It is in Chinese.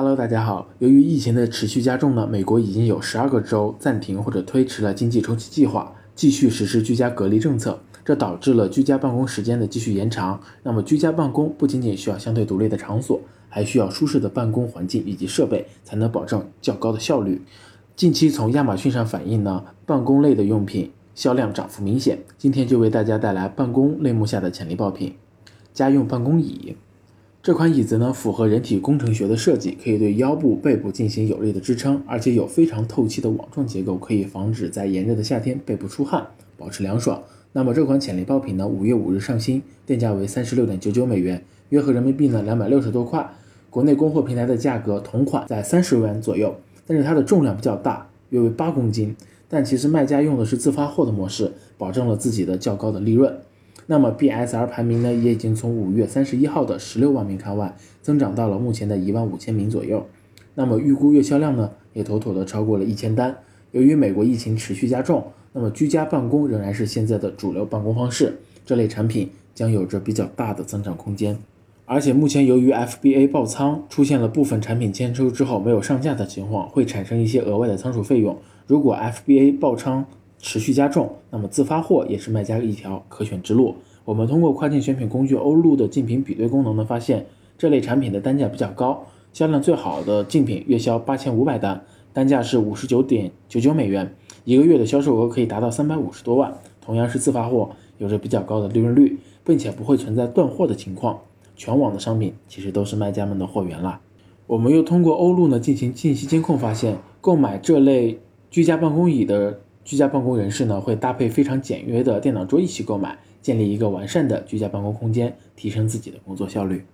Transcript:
Hello，大家好。由于疫情的持续加重呢，美国已经有十二个州暂停或者推迟了经济重启计划，继续实施居家隔离政策，这导致了居家办公时间的继续延长。那么，居家办公不仅仅需要相对独立的场所，还需要舒适的办公环境以及设备，才能保证较高的效率。近期从亚马逊上反映呢，办公类的用品销量涨幅明显。今天就为大家带来办公类目下的潜力爆品——家用办公椅。这款椅子呢，符合人体工程学的设计，可以对腰部、背部进行有力的支撑，而且有非常透气的网状结构，可以防止在炎热的夏天背部出汗，保持凉爽。那么这款潜力爆品呢，五月五日上新，定价为三十六点九九美元，约合人民币呢两百六十多块。国内供货平台的价格同款在三十元左右，但是它的重量比较大，约为八公斤。但其实卖家用的是自发货的模式，保证了自己的较高的利润。那么 BSR 排名呢，也已经从五月三十一号的十六万名看外，增长到了目前的一万五千名左右。那么预估月销量呢，也妥妥的超过了一千单。由于美国疫情持续加重，那么居家办公仍然是现在的主流办公方式，这类产品将有着比较大的增长空间。而且目前由于 FBA 爆仓，出现了部分产品签收之后没有上架的情况，会产生一些额外的仓储费用。如果 FBA 爆仓，持续加重，那么自发货也是卖家一条可选之路。我们通过跨境选品工具欧路的竞品比对功能呢，发现这类产品的单价比较高，销量最好的竞品月销八千五百单，单价是五十九点九九美元，一个月的销售额可以达到三百五十多万。同样是自发货，有着比较高的利润率，并且不会存在断货的情况。全网的商品其实都是卖家们的货源啦。我们又通过欧路呢进行信息监控，发现购买这类居家办公椅的。居家办公人士呢，会搭配非常简约的电脑桌一起购买，建立一个完善的居家办公空间，提升自己的工作效率。